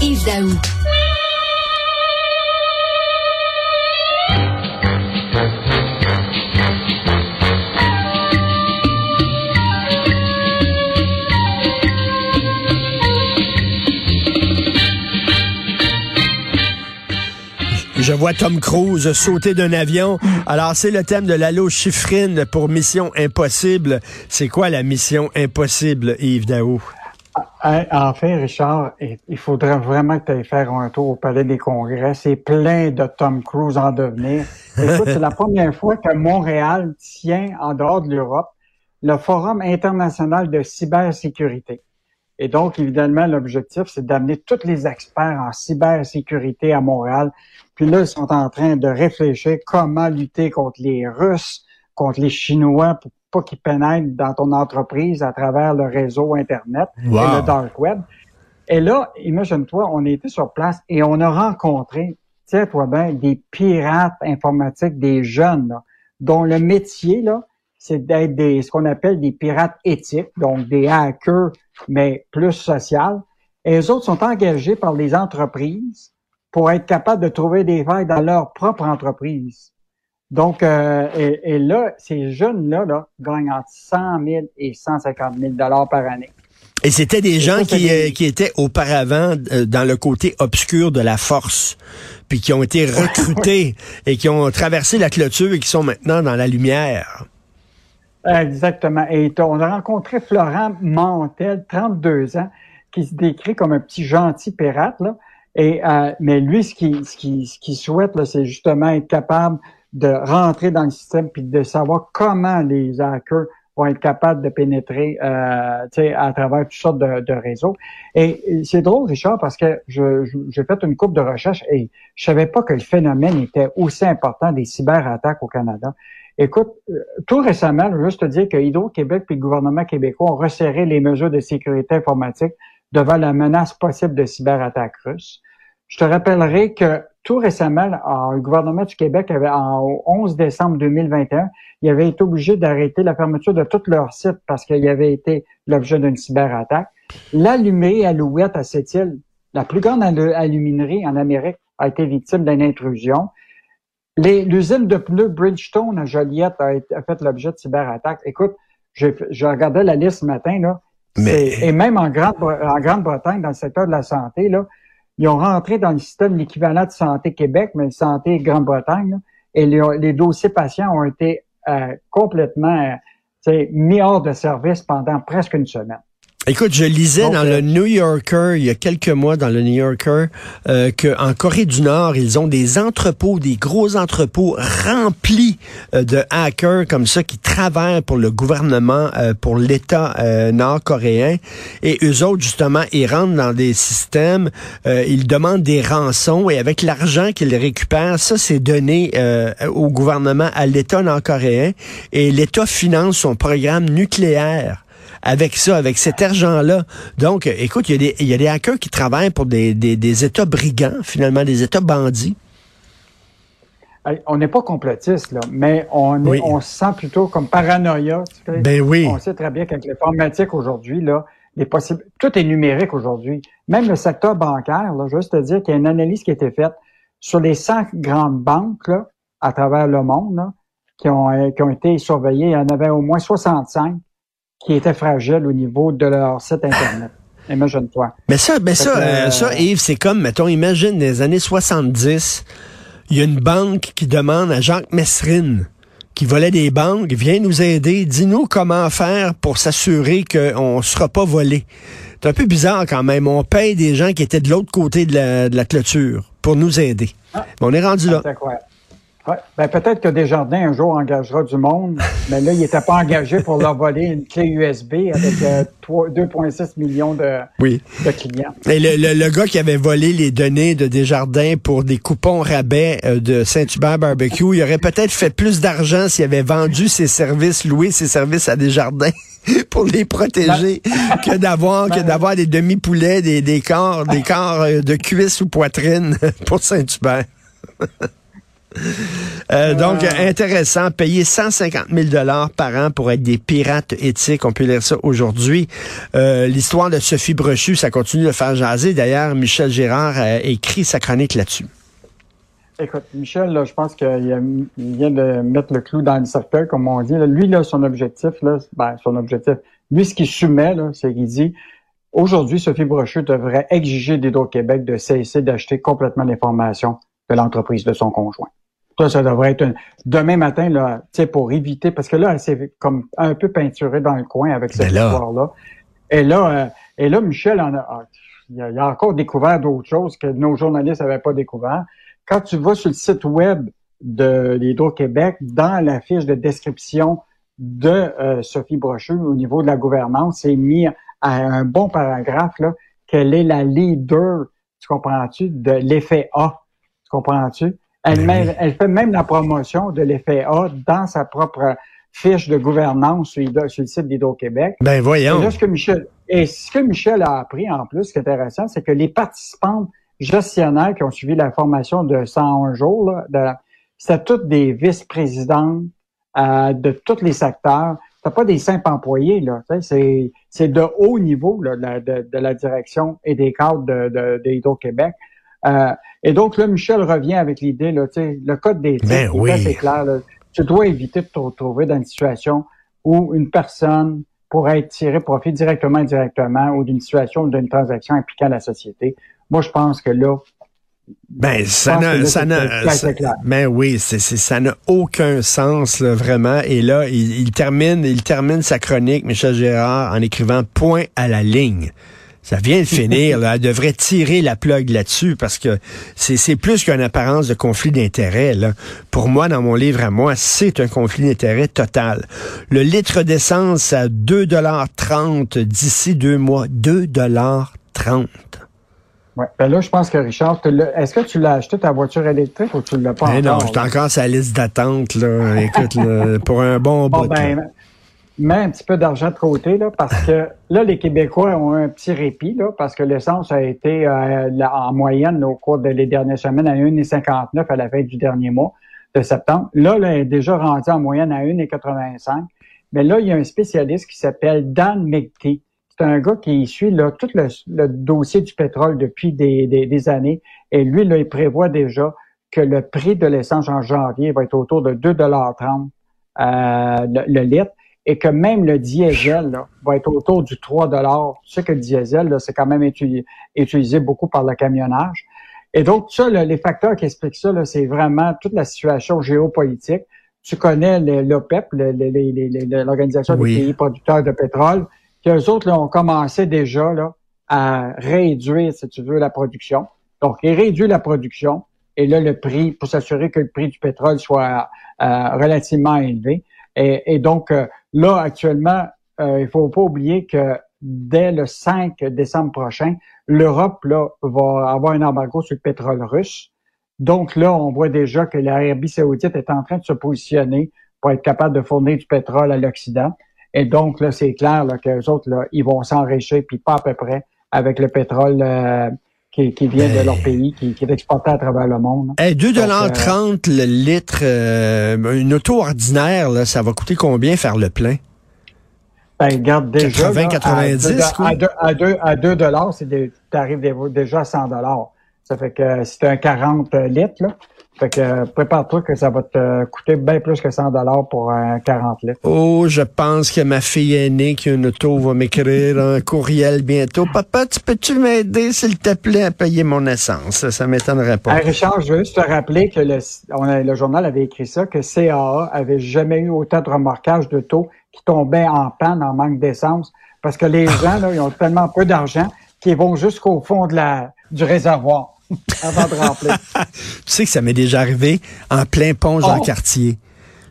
Yves Daou. Je vois Tom Cruise sauter d'un avion. Alors, c'est le thème de l'allo chiffrine pour Mission Impossible. C'est quoi la mission impossible, Yves Daou? Ah, en fait, Richard, il faudrait vraiment que tu ailles faire un tour au Palais des Congrès. C'est plein de Tom Cruise en devenir. C'est la première fois que Montréal tient, en dehors de l'Europe, le Forum international de cybersécurité. Et donc, évidemment, l'objectif, c'est d'amener tous les experts en cybersécurité à Montréal. Puis là, ils sont en train de réfléchir comment lutter contre les Russes, contre les Chinois pas qu'ils pénètrent dans ton entreprise à travers le réseau Internet et le dark web. Et là, imagine-toi, on était sur place et on a rencontré, tiens-toi bien, des pirates informatiques, des jeunes, dont le métier, là, c'est d'être des, ce qu'on appelle des pirates éthiques, donc des hackers, mais plus social. Et les autres sont engagés par les entreprises pour être capables de trouver des failles dans leur propre entreprise. Donc, euh, et, là, ces jeunes-là là, gagnent entre 100 000 et 150 000 dollars par année. Et c'était des gens qui, euh, qui étaient auparavant euh, dans le côté obscur de la force, puis qui ont été recrutés et qui ont traversé la clôture et qui sont maintenant dans la lumière. Exactement. Et on a rencontré Florent Mantel, 32 ans, qui se décrit comme un petit gentil pirate. Là. Et, euh, mais lui, ce qu'il ce qui, ce qui souhaite, c'est justement être capable de rentrer dans le système puis de savoir comment les hackers vont être capables de pénétrer euh, à travers toutes sortes de, réseaux. Et c'est drôle, Richard, parce que j'ai je, fait une coupe de recherche et je savais pas que le phénomène était aussi important des cyberattaques au Canada. Écoute, euh, tout récemment, je veux juste te dire que Hydro-Québec et le gouvernement québécois ont resserré les mesures de sécurité informatique devant la menace possible de cyberattaques russes. Je te rappellerai que tout récemment, le gouvernement du Québec avait, en 11 décembre 2021, il avait été obligé d'arrêter la fermeture de tous leurs sites parce qu'il avait été l'objet d'une cyberattaque. L'allumerie Alouette à cette île, la plus grande aluminerie en Amérique, a été victime d'une intrusion. L'usine de pneus Bridgestone à Joliette a, fait l'objet de cyberattaques. Écoute, je, regardais la liste ce matin, là. Et même en Grande-Bretagne, dans le secteur de la santé, là, ils ont rentré dans le système l'équivalent de Santé Québec, mais Santé Grande-Bretagne, et les, dossiers patients ont été euh, complètement euh, mis hors de service pendant presque une semaine. Écoute, je lisais dans le New Yorker il y a quelques mois dans le New Yorker euh, qu'en Corée du Nord, ils ont des entrepôts, des gros entrepôts remplis euh, de hackers comme ça qui travaillent pour le gouvernement, euh, pour l'État euh, nord-coréen. Et eux autres, justement, ils rentrent dans des systèmes, ils demandent des rançons et avec l'argent qu'ils récupèrent, ça c'est donné au gouvernement, à l'État nord-coréen. Et l'État finance son programme nucléaire avec ça, avec cet argent-là. Donc, écoute, il y, a des, hackers qui travaillent pour des, États brigands, finalement, des États bandits. On n'est pas complotiste, là, mais on, on se sent plutôt comme paranoïa. Ben oui. On sait très bien qu'avec l'informatique aujourd'hui, là, les possibles, tout est numérique aujourd'hui. Même le secteur bancaire, là, juste te dire qu'il y a une analyse qui a été faite sur les 100 grandes banques là, à travers le monde qui, ont, euh, qui ont été surveillées. Il y en avait au moins 65 qui étaient fragiles au niveau de leur site Internet. Imagine-toi. Mais ça, mais ça, euh, ça, Yves, c'est comme, mettons, imagine les années 70, il y a une banque qui demande à Jacques Messrine, qui volait des banques, viens nous aider, dis-nous comment faire pour s'assurer qu'on ne sera pas volé. C'est un peu bizarre quand même. On paye des gens qui étaient de l'autre côté de la, de la clôture pour nous aider. Ah. on est rendu là. Ouais. Ben, peut-être que Desjardins un jour engagera du monde, mais là, il n'était pas engagé pour leur voler une clé USB avec 2,6 euh, millions de, de clients. Et le, le, gars qui avait volé les données de Desjardins pour des coupons rabais euh, de Saint-Hubert Barbecue, il aurait peut-être fait plus d'argent s'il avait vendu ses services, loué ses services à Desjardins pour les protéger ben, que d'avoir que ben, d'avoir des demi-poulets, des, des corps, des corps euh, de cuisse ou poitrine pour Saint-Hubert. Euh, donc, intéressant, payer 150 000 dollars par an pour être des pirates éthiques. On peut lire ça aujourd'hui. Euh, l'histoire de Sophie Brochu, ça continue de faire jaser. D'ailleurs, Michel Gérard a écrit sa chronique là-dessus. Écoute, Michel, là, je pense qu'il vient de mettre le clou dans le cercueil, comme on dit. Lui, là, son objectif, là, ben, son objectif, lui, ce qu'il soumet, c'est qu'il dit aujourd'hui, Sophie Brochu devrait exiger d'Hydro-Québec de cesser d'acheter complètement l'information de l'entreprise de son conjoint. Ça, ça devrait être demain matin, là, pour éviter, parce que là, elle s'est comme un peu peinturée dans le coin avec cette ben histoire-là. Et là, euh, et là, Michel en a, ah, il a, encore découvert d'autres choses que nos journalistes n'avaient pas découvert. Quand tu vas sur le site web de l'Hydro-Québec, dans la fiche de description de euh, Sophie Brochu au niveau de la gouvernance, c'est mis à un bon paragraphe là qu'elle est la leader, tu comprends-tu, de l'effet A. Tu comprends-tu? Elle, ben elle fait même la promotion de l'effet A dans sa propre fiche de gouvernance sur, le site d'Hydro-Québec. Ben voyons. Et, ce que Michel, et ce que Michel a appris en plus, ce qui est intéressant, c'est que les participants gestionnaires qui ont suivi la formation de 101 jours, là, c'était toutes des vice-présidents euh, de tous les secteurs. C'est pas des simples employés, là. C'est, c'est de haut niveau là, de, de, la direction et des cadres de, de, québec euh, et donc là, Michel revient avec l'idée, là, le code des oui. c'est clair. tu dois éviter de te retrouver dans une situation où une personne pourrait être tirée profit directement indirectement ou d'une situation ou d'une transaction impliquant la société. Moi, je pense que là, ben, ça n'a, ça n'a, ben oui, c'est, ça n'a aucun sens, là, vraiment. Et là, il, il, termine, il termine sa chronique, Michel Gérard, en écrivant point à la ligne. Ça vient de finir. Là. Elle devrait tirer la plug là-dessus parce que c'est plus qu'une apparence de conflit d'intérêt. Pour moi, dans mon livre à moi, c'est un conflit d'intérêt total. Le litre d'essence à 2,30 d'ici deux mois. 2,30 Ouais. Ben là, je pense que Richard, est-ce que tu l'as acheté ta voiture électrique ou tu ne l'as pas ben encore? Non, je encore sur la liste d'attente, là. Écoute, pour un bon, bon bout. Ben, mets un petit peu d'argent de côté, là, parce que là, les Québécois ont un petit répit, là, parce que l'essence a été euh, en moyenne au cours des dernières semaines à 1,59 à la fin du dernier mois de septembre. Là, là, elle est déjà rendue en moyenne à 1,85. Mais là, il y a un spécialiste qui s'appelle Dan McTee. C'est un gars qui suit là, tout le, dossier du pétrole depuis des, des, années. Et lui, là, il prévoit déjà que le prix de l'essence en janvier va être autour de 2,30 euh, le litre et que même le diesel va être autour du 3 Tu sais que le diesel, c'est quand même utilisé, beaucoup par le camionnage. Et donc, ça, les facteurs qui expliquent ça, c'est vraiment toute la situation géopolitique. Tu connais l'OPEP, l'Organisation des pays producteurs de pétrole, qui eux autres ont commencé déjà là, à réduire, si tu veux, la production. Donc, ils réduisent la production et là, le prix, pour s'assurer que le prix du pétrole soit euh, relativement élevé. Et, donc, euh, là, actuellement, euh, il faut pas oublier que dès le 5 décembre prochain, l'Europe là va avoir un embargo sur le pétrole russe. Donc là, on voit déjà que l'Arabie saoudite est en train de se positionner pour être capable de fournir du pétrole à l'Occident. Et donc là, c'est clair que les autres, là, ils vont s'enrichir, puis pas à peu près, avec le pétrole euh, qui, vient de leur pays, qui, est exporté à travers le monde. Hey, 2,30 euh, le litre, euh, une auto ordinaire, là, ça va coûter combien faire le plein? Ben, regarde déjà. 80, 90, à 2, à 2, à 2 dollars, c'est tu arrives déjà à 100 dollars. Ça fait que si tu un 40 litres, là, fait que prépare-toi que ça va te coûter bien plus que 100 dollars pour un 40 litres. Oh, je pense que ma fille aînée qui a une auto va m'écrire un courriel bientôt. Papa, tu peux-tu m'aider, s'il te plaît, à payer mon essence? Ça m'étonnerait pas. Richard, je veux juste te rappeler que le, on le journal avait écrit ça, que CAA avait jamais eu autant de remorquage de taux qui tombaient en panne en manque d'essence parce que les gens, là, ils ont tellement peu d'argent qu'ils vont jusqu'au fond de la, du réservoir. avant de remplir. tu sais que ça m'est déjà arrivé en plein pont Jean-Cartier. Oh.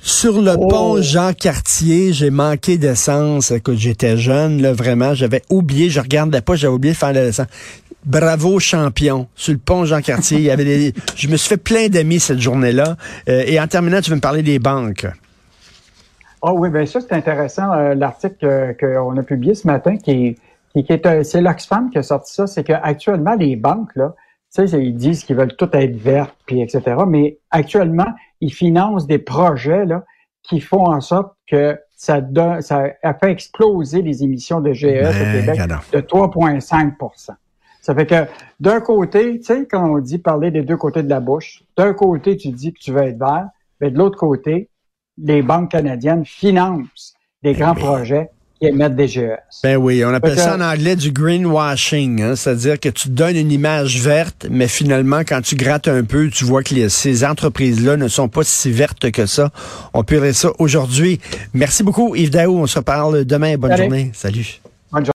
Sur le oh. pont Jean-Cartier, j'ai manqué d'essence. Écoute, j'étais jeune, là, vraiment. J'avais oublié, je regardais pas, j'avais oublié de faire l'essence. Bravo champion. Sur le pont Jean-Cartier, il y avait des... je me suis fait plein d'amis cette journée-là. Euh, et en terminant, tu veux me parler des banques. Ah oh oui, bien ça, c'est intéressant. Euh, l'article qu'on a publié ce matin, qui est, qui, est, euh, c'est l'Oxfam qui a sorti ça, c'est qu'actuellement, les banques, là, Tu sais, ils disent qu'ils veulent tout être verts, puis etc. Mais actuellement, ils financent des projets là, qui font en sorte que ça, donne, ça a fait exploser les émissions de GES au Ben, Québec de 3,5 Ça fait que d'un côté, tu sais, quand on dit parler des deux côtés de la bouche, d'un côté, tu dis que tu veux être vert, mais de l'autre côté, les banques canadiennes financent des grands projets qui émettent des GES. Ben oui, on appelle ça en anglais du greenwashing, hein, c'est-à-dire que tu donnes une image verte, mais finalement, quand tu grattes un peu, tu vois que les- ces entreprises-là ne sont pas si vertes que ça. On peut ça aujourd'hui. Merci beaucoup, Yves Daou. On se reparle demain. Bonne journée. Salut.